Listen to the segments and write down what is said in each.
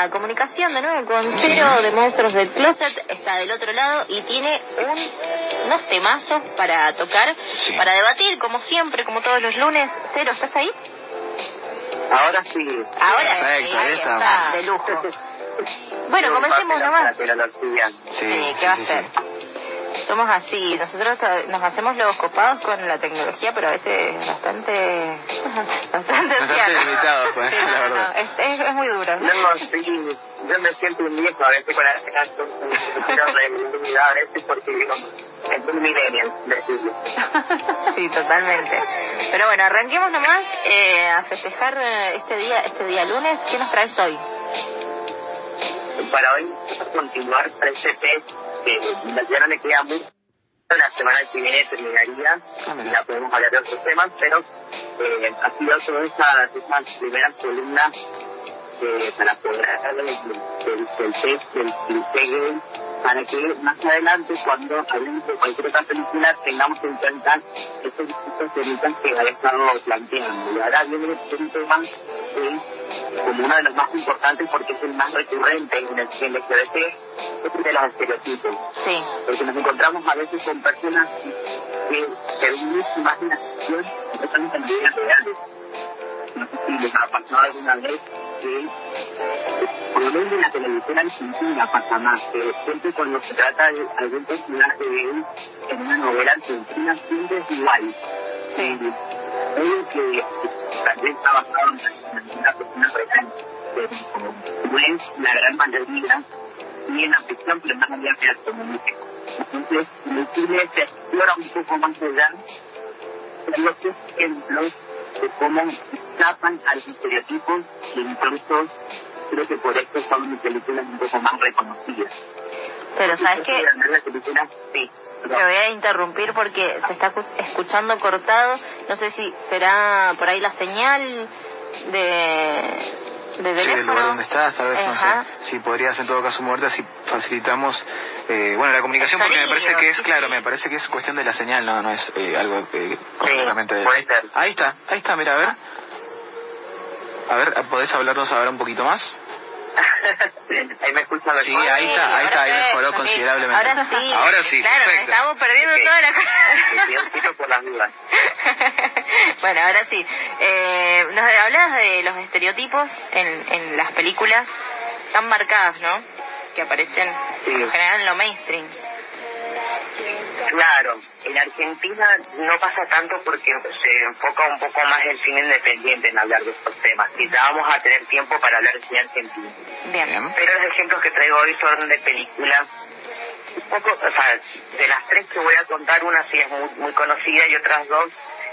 sí la comunicación de nuevo con Cero de Monstruos del Closet. Está del otro lado y tiene un, unos temazos para tocar, para debatir, como siempre, como todos los lunes. Cero, ¿estás ahí? Ahora sí. Ahora sí, ahí está, de lujo. Bueno, comencemos nomás. Sí, ¿qué va a ser? Somos así. Nosotros nos hacemos los copados con la tecnología, pero a veces bastante. bastante, bastante limitados con eso, la verdad. es, es, muy duro. ¿no? sí, yo me siento un viejo a veces con la de a veces porque digo, es un milenio, Sí, totalmente. Pero bueno, arranquemos nomás eh, a festejar eh, este día, este día lunes. ¿Qué nos traes hoy? Para hoy, continuar para este test que ya no le queda mucho. La semana que viene terminaría y ya podemos hablar de otros temas, pero eh, ha sido todas esas, esas primeras columnas eh, para poder hablar del, del, test del cliché para que más adelante, cuando hablemos de cualquier otra película, tengamos en cuenta estos distintos temas que ha estado planteando. Y ahora viene un tema como uno de los más importantes porque es el más recurrente en el LGBT, el de los estereotipos. Sí. Porque nos encontramos a veces con personas que se ven mucho en la acción y no están en vidas reales. No sé si les ha pasado alguna vez que, por lo menos en la televisión argentina pasa más, que siempre cuando se trata de algún personaje de él en una novela argentina siempre es igual. Sí. Creo que también está basado en una persona real, no es la gran mayoría, y en la real como músico. Entonces, el cine se explora un poco más allá, tengo tres ejemplos de cómo escapan a los estereotipos y incluso creo que por esto son mis películas un poco más reconocidas. Pero sabes que... Sí. Te voy a interrumpir porque se está escuchando cortado. No sé si será por ahí la señal de, de teléfono. Sí, el lugar donde estás, tal vez, no sé. Si podrías en todo caso moverte, si facilitamos, eh, bueno, la comunicación, porque me parece que es, claro, me parece que es cuestión de la señal, no, no es eh, algo que completamente... De... Ahí está, ahí está, mira, a ver. A ver, ¿podés hablarnos ahora un poquito más? ahí me escucha mejor. Sí, ahí está, ahí está, ahí mejoró considerablemente. Ahora sí. Ahora sí, claro, perfecto. estamos perdiendo toda la por las dudas. bueno, ahora sí. Eh, nos hablas de los estereotipos en, en las películas tan marcadas, ¿no? Que aparecen sí. en general en lo mainstream. Claro, en Argentina no pasa tanto porque se enfoca un poco más el cine independiente en hablar de estos temas. Quizá vamos a tener tiempo para hablar de cine argentino. Bien. Pero los ejemplos que traigo hoy son de películas un poco, o sea, de las tres que voy a contar, una sí es muy, muy conocida y otras dos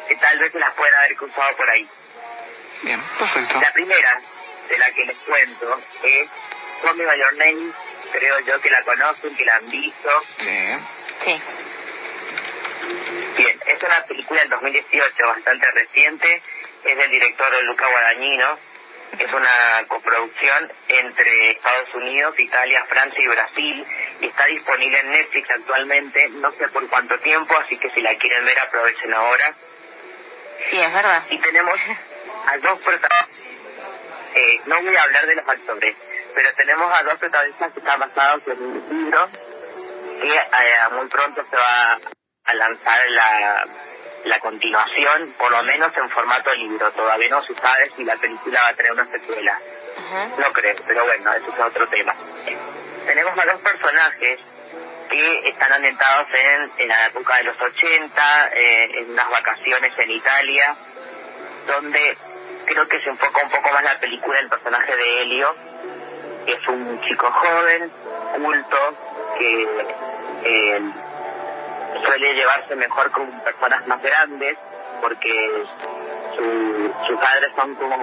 que tal vez se las pueden haber cruzado por ahí. Bien, perfecto. La primera de la que les cuento es Call Me By Your Name, creo yo que la conocen, que la han visto. Sí. Sí. Bien, es una película del 2018 bastante reciente, es del director Luca Guadagnino, es una coproducción entre Estados Unidos, Italia, Francia y Brasil y está disponible en Netflix actualmente, no sé por cuánto tiempo, así que si la quieren ver aprovechen ahora. Sí, es verdad. Y tenemos a dos protagonistas, eh, no voy a hablar de los actores, pero tenemos a dos protagonistas que están basados en un libro que eh, muy pronto se va a lanzar la, la continuación, por lo menos en formato libro. Todavía no se sabe si la película va a tener una secuela. No creo, pero bueno, eso es otro tema. Tenemos a dos personajes que están ambientados en, en la época de los 80, eh, en unas vacaciones en Italia, donde creo que se enfoca un poco más la película del personaje de Helio, es un chico joven, culto, que eh, suele llevarse mejor con personas más grandes porque su, sus padres son como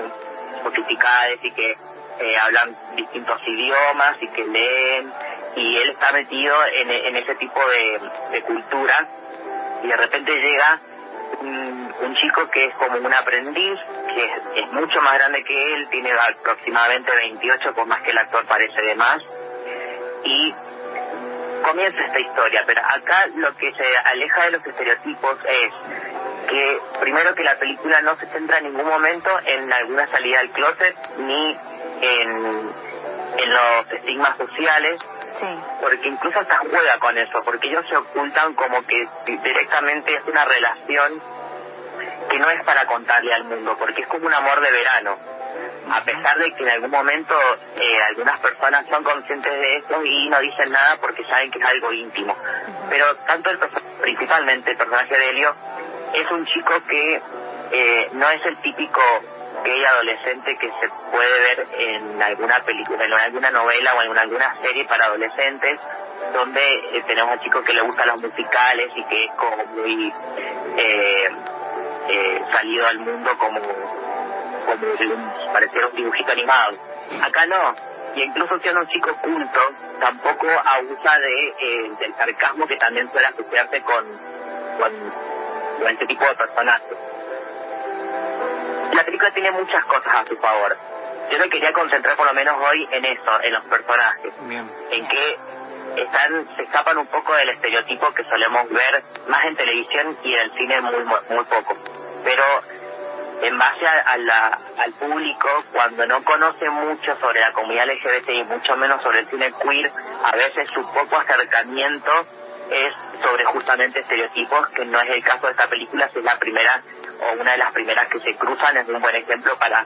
sofisticados y que eh, hablan distintos idiomas y que leen y él está metido en, ese tipo de cultura y de repente llega un, un, chico que es como un aprendiz que es, es, mucho más grande que él tiene aproximadamente 28 por más que el actor parece de más y comienza esta historia, pero acá lo que se aleja de los estereotipos es que primero que la película no se centra en ningún momento en alguna salida del closet ni en, en los estigmas sociales, porque incluso hasta juega con eso, porque ellos se ocultan como que directamente es una relación que no es para contarle al mundo, porque es como un amor de verano. A pesar de que en algún momento eh, algunas personas son conscientes de eso y no dicen nada porque saben que es algo íntimo. Pero tanto el principalmente el personaje de Helio es un chico que eh, no es el típico gay adolescente que se puede ver en alguna película, en alguna novela o en alguna serie para adolescentes, donde eh, tenemos a chicos que le gustan los musicales y que es como muy eh, eh, salido al mundo como, como pareciera un dibujito animado. Acá no, y incluso siendo un chico culto, tampoco abusa de eh, del sarcasmo que también suele asociarse con, con, con este tipo de personajes la película tiene muchas cosas a su favor. Yo me quería concentrar por lo menos hoy en eso, en los personajes. En que están, se escapan un poco del estereotipo que solemos ver más en televisión y en el cine muy, muy poco. Pero en base a, la, al público, cuando no conoce mucho sobre la comunidad LGBT y mucho menos sobre el cine queer, a veces su poco acercamiento es sobre justamente estereotipos, que no es el caso de esta película, es la primera o una de las primeras que se cruzan, es un buen ejemplo para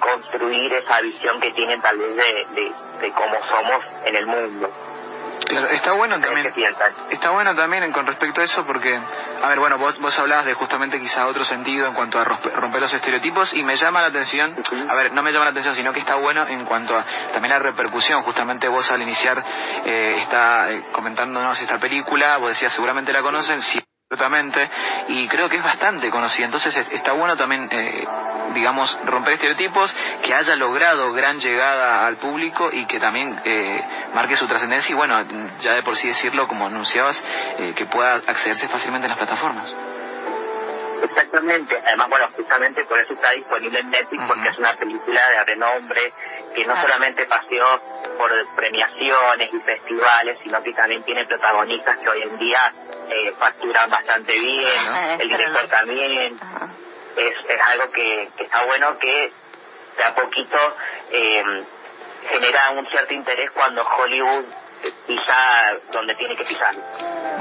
construir esa visión que tienen tal vez de, de, cómo somos en el mundo. Claro, está bueno también. Está bueno también con respecto a eso porque, a ver, bueno, vos, vos hablabas de justamente quizá otro sentido en cuanto a romper los estereotipos y me llama la atención, a ver, no me llama la atención, sino que está bueno en cuanto a también la repercusión. Justamente vos al iniciar eh, está eh, comentándonos esta película, vos decías seguramente la conocen, sí Absolutamente, y creo que es bastante conocida. Entonces está bueno también, eh, digamos, romper estereotipos, que haya logrado gran llegada al público y que también eh, marque su trascendencia y bueno, ya de por sí decirlo, como anunciabas, eh, que pueda accederse fácilmente en las plataformas. Exactamente, además, bueno, justamente por eso está disponible en Netflix, porque es una película de renombre que no solamente paseó por premiaciones y festivales, sino que también tiene protagonistas que hoy en día eh, facturan bastante bien, el director también. Es, es algo que, que está bueno que de a poquito eh, genera un cierto interés cuando Hollywood pisa donde tiene que pisar.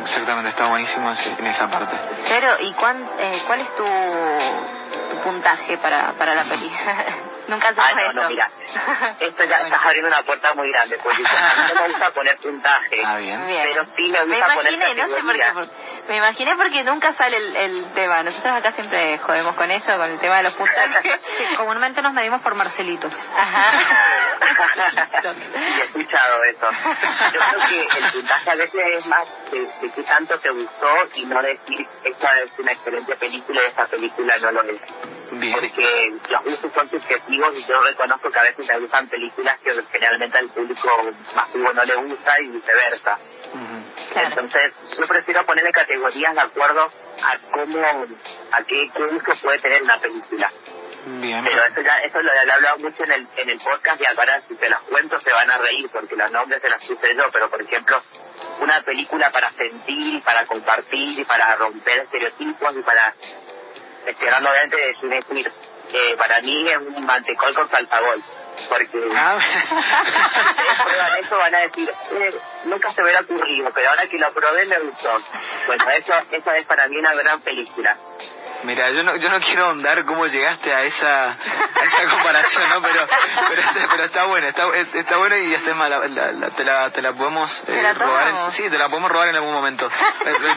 Exactamente, está buenísimo en esa parte. Cero, ¿y cuán, eh, cuál es tu, tu, puntaje para, para la película? Nunca sabes ah, no, no, mira, esto ya estás abriendo una puerta muy grande, porque a mí no me gusta poner puntaje, ah, bien. pero sí me gusta me poner no sé por qué, me imaginé porque nunca sale el, el, tema. Nosotros acá siempre jodemos con eso, con el tema de los puntajes. comúnmente nos medimos por Marcelitos. Ajá. he escuchado eso. Yo creo que el puntaje a veces es más de, de qué tanto te gustó y no decir esta es una excelente película y esta película no lo es. Porque los gustos son subjetivos y yo reconozco que a veces me gustan películas que generalmente al público masivo no le gusta y viceversa. Entonces, yo prefiero ponerle categorías de acuerdo a cómo, a qué, qué uso puede tener una película. Pero eso ya, eso lo he hablado mucho en el, en el podcast y ahora si se los cuento se van a reír porque los nombres se los puse yo, pero por ejemplo, una película para sentir, para compartir, y para romper estereotipos y para, estoy hablando obviamente de cine queer, eh, para mí es un mantecol con salsagol porque ah. prueban eso van a decir eh, se hubiera ocurrido pero ahora que lo probé me gustó bueno eso eso es para mí una gran película Mira, yo no, yo no quiero ahondar cómo llegaste a esa, a esa comparación, ¿no? Pero, pero, pero está bueno, está, está bueno y hasta la, la, te, la, te la podemos eh, robar. sí, te la podemos robar en algún momento.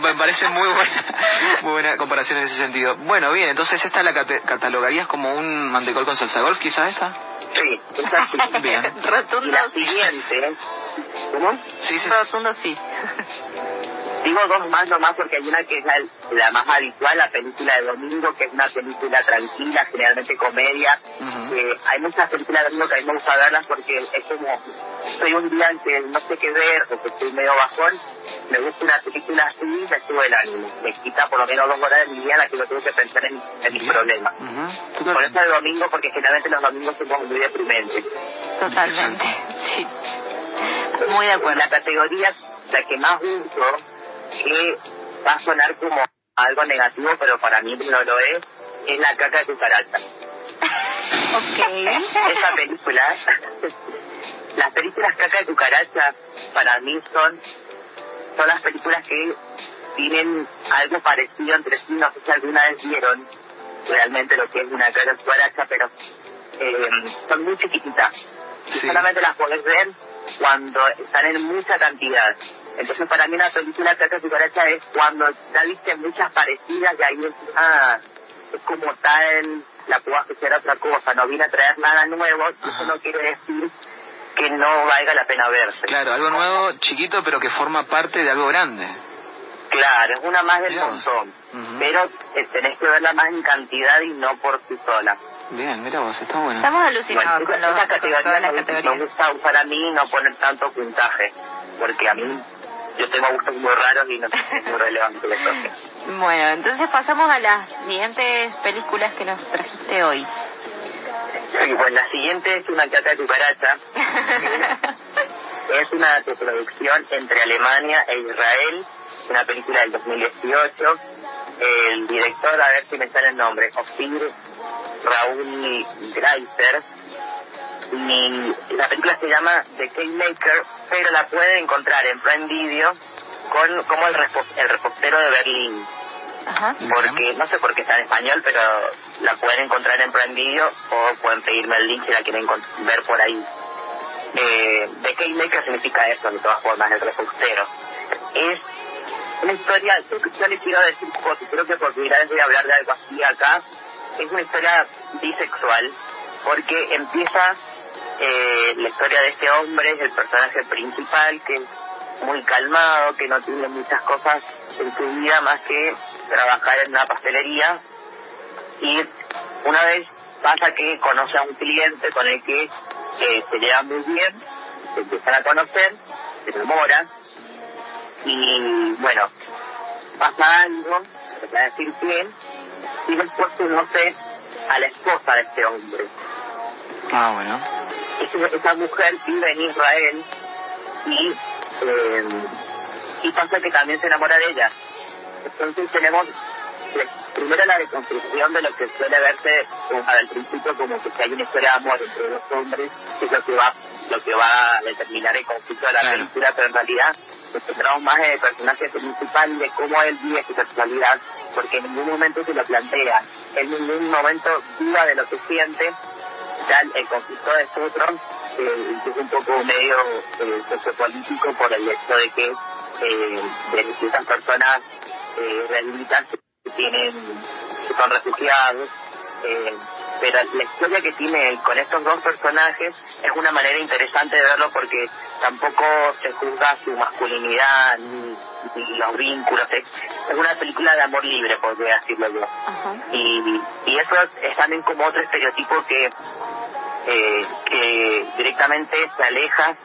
me, parece muy buena, muy buena comparación en ese sentido. Bueno, bien, entonces esta la catalogarías como un mantecol con salsa golf, quizás esta. Sí, esta sí. Bien. Rotundo la siguiente, ¿cómo? Sí, sí. Rotundo sí. Digo dos más nomás porque hay una que es la, más habitual, la película de domingo, que es una película tranquila, generalmente comedia. hay muchas películas de domingo que a mí me gusta verlas porque es como, soy un día en que no sé qué ver o que estoy medio bajón, me gusta una película así y me sube el ánimo. Me quita por lo menos dos horas de mi día en la que no tengo que pensar en, mis problemas. Por eso de domingo, porque generalmente los domingos somos muy deprimentes. Totalmente, sí. Muy de acuerdo. La categoría, la que más uso, que va a sonar como algo negativo, pero para mí no lo es, es la caca de cucaracha. Ok. Esa película, las películas Caca de Cucaracha para mí son, son las películas que tienen algo parecido entre sí, no sé si alguna vez vieron realmente lo que es una caca de cucaracha, pero eh, son muy chiquititas. Solamente las podés ver cuando están en mucha cantidad. Entonces para mí una película Caca Cucaracha es cuando ya viste muchas parecidas y ahí es, ah, es como tal, la puedo hacer otra cosa, no vine a traer nada nuevo, eso no quiere decir que no valga la pena verse. Claro, algo nuevo, chiquito, pero que forma parte de algo grande. Claro, es una más del montón, pero eh, tenés que verla más en cantidad y no por sí sola. Bien, mira vos, está bueno. Estamos alucinados con, los, esa categoría las categorías. Me gusta usar a mí no poner tanto puntaje, porque a mí yo tengo gustos muy raros y no es muy relevante Bueno, entonces pasamos a las siguientes películas que nos trajiste hoy. Sí, pues la siguiente es una caca de cucaracha. es una producción entre Alemania e Israel, una película del 2018. El director, a ver si me sale el nombre, Ofir Raúl Greiser. Y la película se llama The Maker, pero la pueden encontrar en Prime Video con como el, el repostero de Berlín. Porque no sé por qué está en español, pero la pueden encontrar en Prime Video o pueden pedirme el link si la quieren ver por ahí. Eh, The Maker significa eso, de todas formas, el repostero. Es una historia, yo, les quiero decir, creo que por primera vez voy a hablar de algo así acá, es una historia bisexual, porque empieza eh, la historia de este hombre, es el personaje principal, que es muy calmado, que no tiene muchas cosas en su vida más que trabajar en una pastelería. Y una vez pasa que conoce a un cliente con el que eh, se lleva muy bien, se empiezan a conocer, se enamora, y bueno, pasa algo, se puede decir bien, y después conoce a la esposa de este hombre. Ah, bueno. esa mujer vive en Israel y, eh, y pasa que también se enamora de ella. Entonces tenemos primero la reconstrucción de lo que suele verse al principio como que hay una historia de amor entre dos hombres, que es lo que va, lo que va a determinar el conflicto de la película, pero en realidad nos centramos más en el personaje principal y de cómo él vive su sexualidad, porque en ningún momento se lo plantea, en ningún momento duda de lo que siente, ya el, conflicto de Sutron eh, es un poco medio eh, sociopolítico por el hecho de que eh, de personas eh, que tienen que son refugiados eh, pero la historia que tiene con estos dos personajes es una manera interesante de verlo porque tampoco se juzga su masculinidad ni, los vínculos. Es, una película de amor libre, podría decirlo yo. y, y eso es también como otro estereotipo que, eh, que directamente se aleja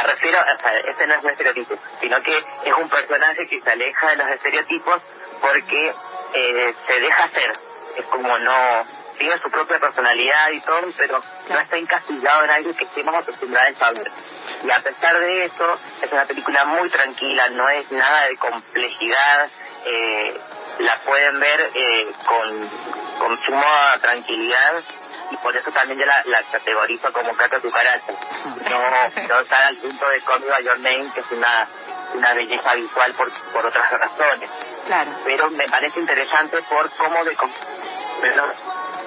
la refiero, o sea, ese no es un estereotipo, sino que es un personaje que se aleja de los estereotipos porque eh, se deja ser, es como no tiene su propia personalidad y todo, pero no está encasillado en algo que estemos acostumbrados a ver. Y a pesar de eso, es una película muy tranquila, no es nada de complejidad, eh, la pueden ver eh, con, con suma tranquilidad y por eso también yo la, la categorizo como caca cucaracha. No, no está al punto de Me Your Name, que es una, una belleza visual por, por otras razones. Claro. Pero me parece interesante por cómo de,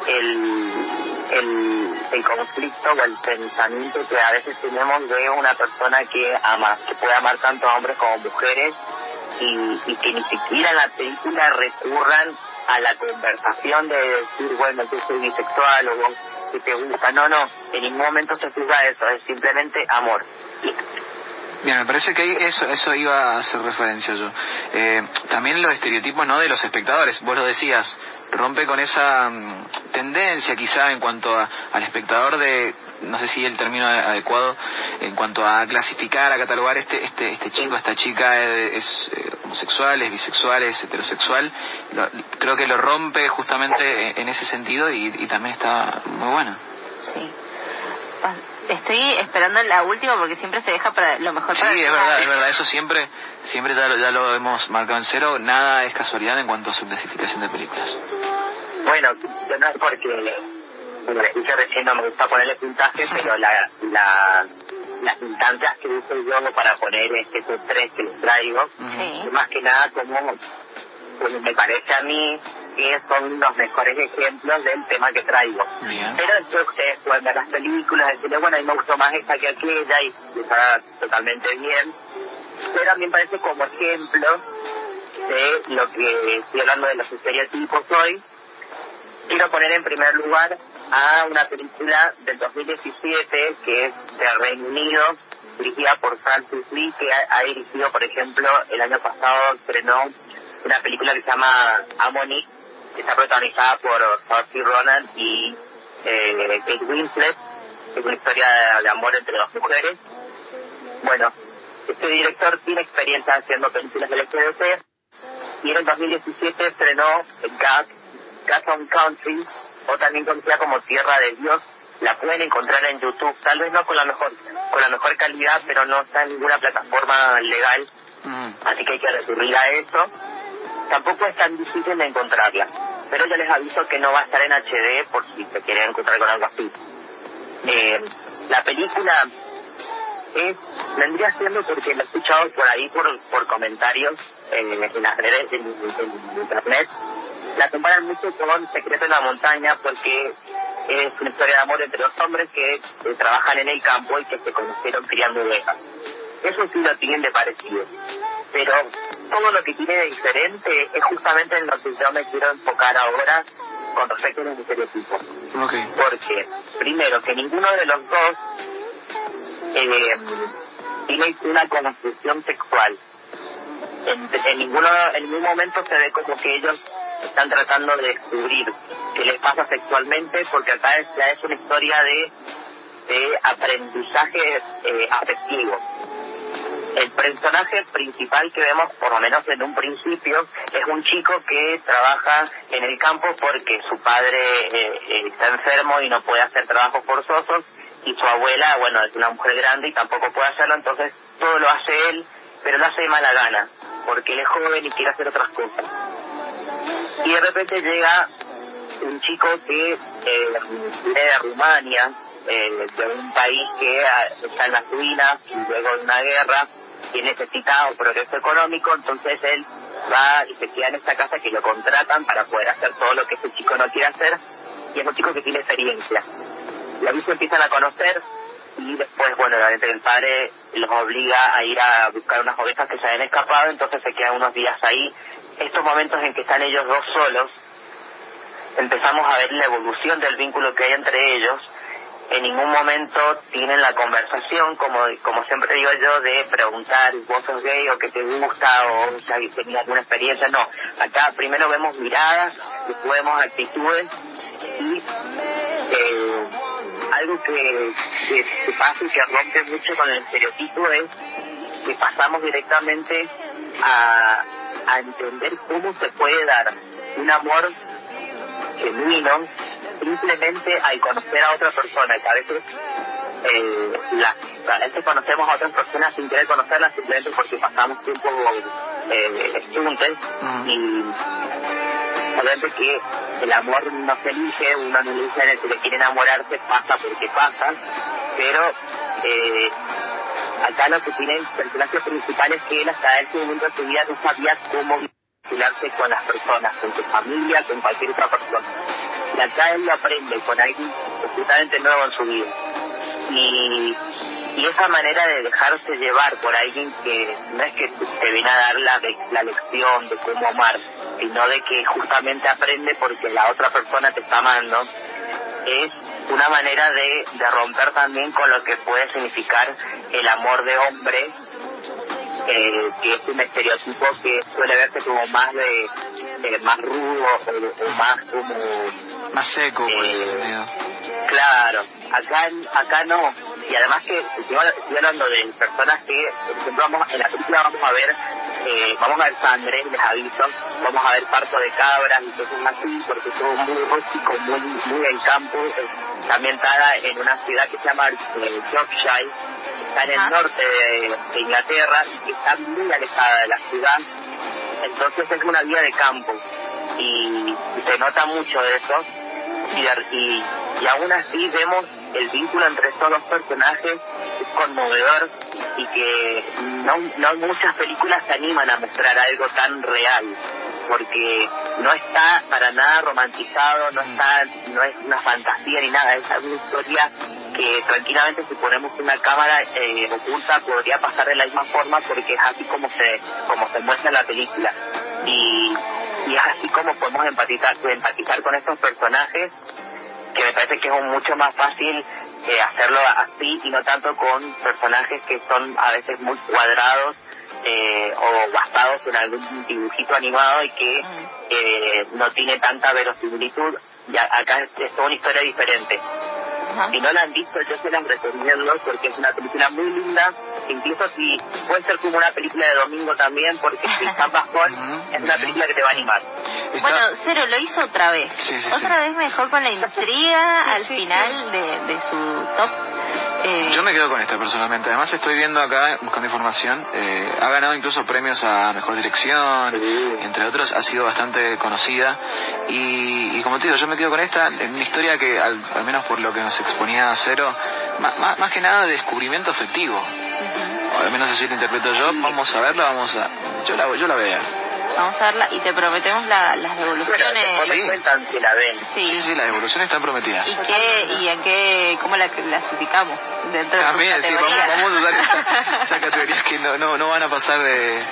el, el conflicto o el pensamiento que a veces tenemos de una persona que ama, que puede amar tanto a hombres como mujeres y, y que ni siquiera en la película recurran a la conversación de decir, bueno, yo soy bisexual o vos que te gusta. No, no, en ningún momento se juzga eso, es simplemente amor. Bien, me parece que eso eso iba a hacer referencia yo. Eh, también los estereotipos no de los espectadores, vos lo decías, rompe con esa mm, tendencia quizá en cuanto al espectador de no sé si el término adecuado en cuanto a clasificar, a catalogar este este este chico, esta chica es, eh, homosexual, es bisexual, es heterosexual. creo que lo rompe justamente en ese sentido y, y también está muy bueno. Sí. Estoy esperando la última porque siempre se deja para lo mejor. Sí, es verdad, es verdad. Eso siempre, siempre ya, ya lo hemos marcado en cero. Nada es casualidad en cuanto a su clasificación de películas. Bueno, no es porque, dije recién, no me gusta ponerle puntaje, pero la, la, las instancias que uso yo para poner estos tres que les traigo, más que nada como, como me parece a mí que son los mejores ejemplos del tema que traigo. Pero después ustedes pueden ver las películas, decirle, bueno, a mí me gustó más esta que aquella y está totalmente bien. Pero a mí me parece como ejemplo de lo que estoy hablando de los estereotipos hoy. Quiero poner en primer lugar a una película del 2017 que es de Reino Unido, dirigida por Francis Lee, que ha, dirigido, por ejemplo, el año pasado estrenó una película que se llama Amonique, que está protagonizada por Saoirse Ronan y eh, Kate Winslet, que es una historia de, amor entre dos mujeres. Bueno, este director tiene experiencia haciendo películas del LGBT y en el 2017 estrenó Cat, Cat on Country, o también conocida como Tierra de Dios. La pueden encontrar en YouTube, tal vez no con la mejor con la mejor calidad, pero no está en ninguna plataforma legal, mm. así que hay que recurrir a eso tampoco es tan difícil de encontrarla. Pero yo les aviso que no va a estar en HD por si se quieren encontrar con algo así. Eh, la película es vendría siendo porque lo he escuchado por ahí por, por comentarios en, las redes en, internet la comparan mucho con Secreto en la Montaña porque es una historia de amor entre dos hombres que trabajan en el campo y que se conocieron criando ovejas. Eso sí lo tienen de parecido. Pero todo lo que tiene de diferente es justamente en lo que yo me quiero enfocar ahora con respecto a los estereotipos. Okay. Porque, primero, que ninguno de los dos eh, tiene una construcción sexual. En, ninguno, en ningún momento se ve como que ellos están tratando de descubrir qué les pasa sexualmente, porque acá es, ya es una historia de, de aprendizaje eh, afectivo el personaje principal que vemos, por lo menos en un principio, es un chico que trabaja en el campo porque su padre eh, eh, está enfermo y no puede hacer trabajos forzosos y su abuela, bueno, es una mujer grande y tampoco puede hacerlo, entonces todo lo hace él, pero lo hace de mala gana, porque él es joven y quiere hacer otras cosas. Y de repente llega un chico que eh, de Rumania, eh, de un país que ah, está en las ruinas y luego de una guerra, que necesita un progreso económico, entonces él va y se queda en esta casa que lo contratan para poder hacer todo lo que ese chico no quiere hacer, y es un chico que tiene experiencia. Y ahí se empiezan a conocer y después, bueno, el padre los obliga a ir a buscar unas ovejas que se habían escapado, entonces se quedan unos días ahí. Estos momentos en que están ellos dos solos, empezamos a ver la evolución del vínculo que hay entre ellos en ningún momento tienen la conversación, como como siempre digo yo, de preguntar, ¿vos sos gay o qué te gusta o tenido alguna experiencia? No, acá primero vemos miradas, después vemos actitudes y eh, algo que, que, pasa y que rompe mucho con el estereotipo es que pasamos directamente a, a entender cómo se puede dar un amor genuino simplemente al conocer a otra persona, que a veces eh, a veces conocemos a otras personas sin querer conocerlas simplemente porque pasamos tiempo eh, juntos y obviamente que el amor no se elige, uno no elige en el que quiere enamorarse, pasa porque pasa, pero eh, acá lo que tiene el personaje principal es que él hasta ese momento de su vida no sabía cómo vincularse con las personas, con su familia, con cualquier otra persona y acá él lo aprende con alguien completamente nuevo en su vida. Y, y esa manera de dejarse llevar por alguien que no es que te viene a dar la, la lección de cómo amar, sino de que justamente aprende porque la otra persona te está amando, es una manera de, de romper también con lo que puede significar el amor de hombre eh, que es un estereotipo que suele verse como más de más rudo o, más como más seco por eh, claro acá acá no. Y además que estoy, hablando de personas que por ejemplo vamos en la película vamos a ver eh, vamos a ver sangre les aviso vamos a ver parto de cabras y cosas así porque es todo muy rústico muy muy en campo está ambientada en una ciudad que se llama eh, Yorkshire está en el norte de, Inglaterra y está muy alejada de la ciudad. Entonces es una vida de campo y, se nota mucho de eso. Y, y, y aún así vemos el vínculo entre estos dos personajes es conmovedor y que no, no muchas películas se animan a mostrar algo tan real porque no está para nada romantizado, no está, no es una fantasía ni nada, es una historia que tranquilamente si ponemos una cámara eh, oculta podría pasar de la misma forma porque es así como se como se muestra en la película y, y es así como podemos empatizar empatizar con estos personajes que me parece que es mucho más fácil eh, hacerlo así y no tanto con personajes que son a veces muy cuadrados eh, o basados en algún dibujito animado y que eh, no tiene tanta verosimilitud. Y acá es, es una historia diferente. Si no la han visto, yo se las recomiendo porque es una película muy linda. Incluso si puede ser como una película de domingo también, porque si está bajón, es una película que te va a animar. Bueno, Cero lo hizo otra vez. otra vez me dejó con la intriga al final de, de su top eh, Yo me quedo con esta personalmente. Además estoy viendo acá, buscando información, eh, ha ganado incluso premios a Mejor Dirección, entre otros, ha sido bastante conocida. Y, como te digo, yo me quedo con esta, en una historia que, al, menos por lo que nos exponía Cero, más, más, que nada de descubrimiento afectivo. O al menos así lo interpreto yo. Vamos a verla, vamos a... Yo la, yo la veo. Vamos a verla y te prometemos la, las devoluciones. sí. la ven. Sí. sí, las devoluciones están prometidas. ¿Y qué, y en qué, cómo la clasificamos? Dentro También, sí, vamos, vamos, a usar esas esa categorías que no, no, no van a pasar de,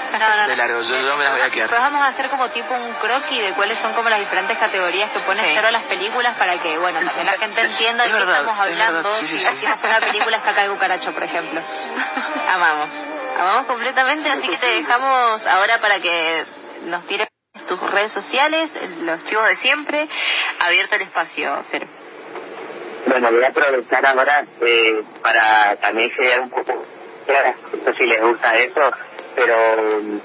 de largo. Yo, yo, me las voy a quedar. Pues vamos a hacer como tipo un croquis de cuáles son como las diferentes categorías que pone sí. a las películas para que, bueno, también la gente entienda de qué estamos hablando. si decimos que una película es caca de cucaracho, por ejemplo. Amamos. Amamos completamente, así que te dejamos ahora para que nos tires tus redes sociales, los chivos de siempre, abierto el espacio, Cero. Bueno, voy a aprovechar ahora eh, para también generar un poco, no sé si les gusta eso, pero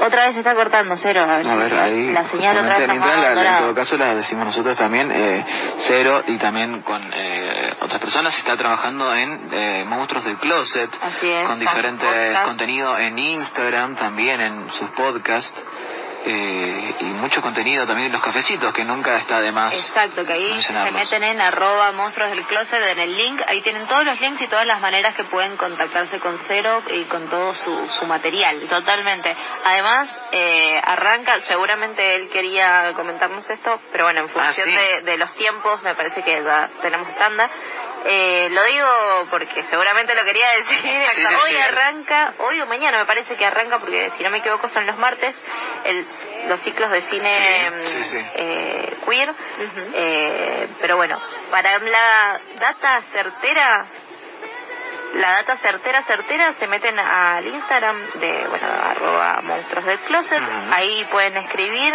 otra vez se está cortando, cero. A ver, ahí. La señal otra vez En todo caso la decimos nosotros también, eh, cero, y también con eh, otras personas. Está trabajando en eh, Monstruos del Closet. Así es. Con diferentes contenido en Instagram, también en sus podcasts eh, y mucho contenido también en los cafecitos, que nunca está de más. Exacto, que ahí se meten en arroba monstruos del closet, en el link, ahí tienen todos los links y todas las maneras que pueden contactarse con Cero y con todo su, su material. Totalmente. Además, eh, arranca, seguramente él quería comentarnos esto, pero bueno, en ah, función de, de, los tiempos, me parece que ya tenemos tanda. Eh, lo digo porque seguramente lo quería decir. hoy arranca, hoy o mañana me parece que arranca, porque si no me equivoco son los martes, el, los ciclos de cine eh, queer. eh, pero bueno, para la data certera, la data certera, certera, se meten al Instagram de, bueno, arroba monstruos del closet. Ahí pueden escribir,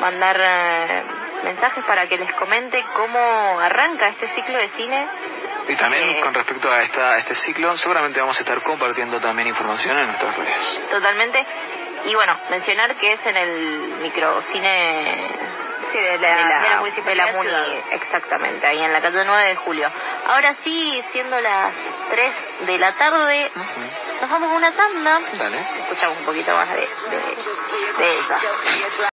mandar eh, mensajes para que les comente cómo arranca este ciclo de cine y también eh, con respecto a, esta, este ciclo, seguramente vamos a estar compartiendo también información en nuestras redes. Totalmente. Y bueno, mencionar que es en el microcine sí, de, la, de, la, de, la Muni, exactamente, ahí en la calle 9 de julio. Ahora sí, siendo las 3 de la tarde, nos vamos a una tanda. Dale. Escuchamos un poquito más de, de, de ella.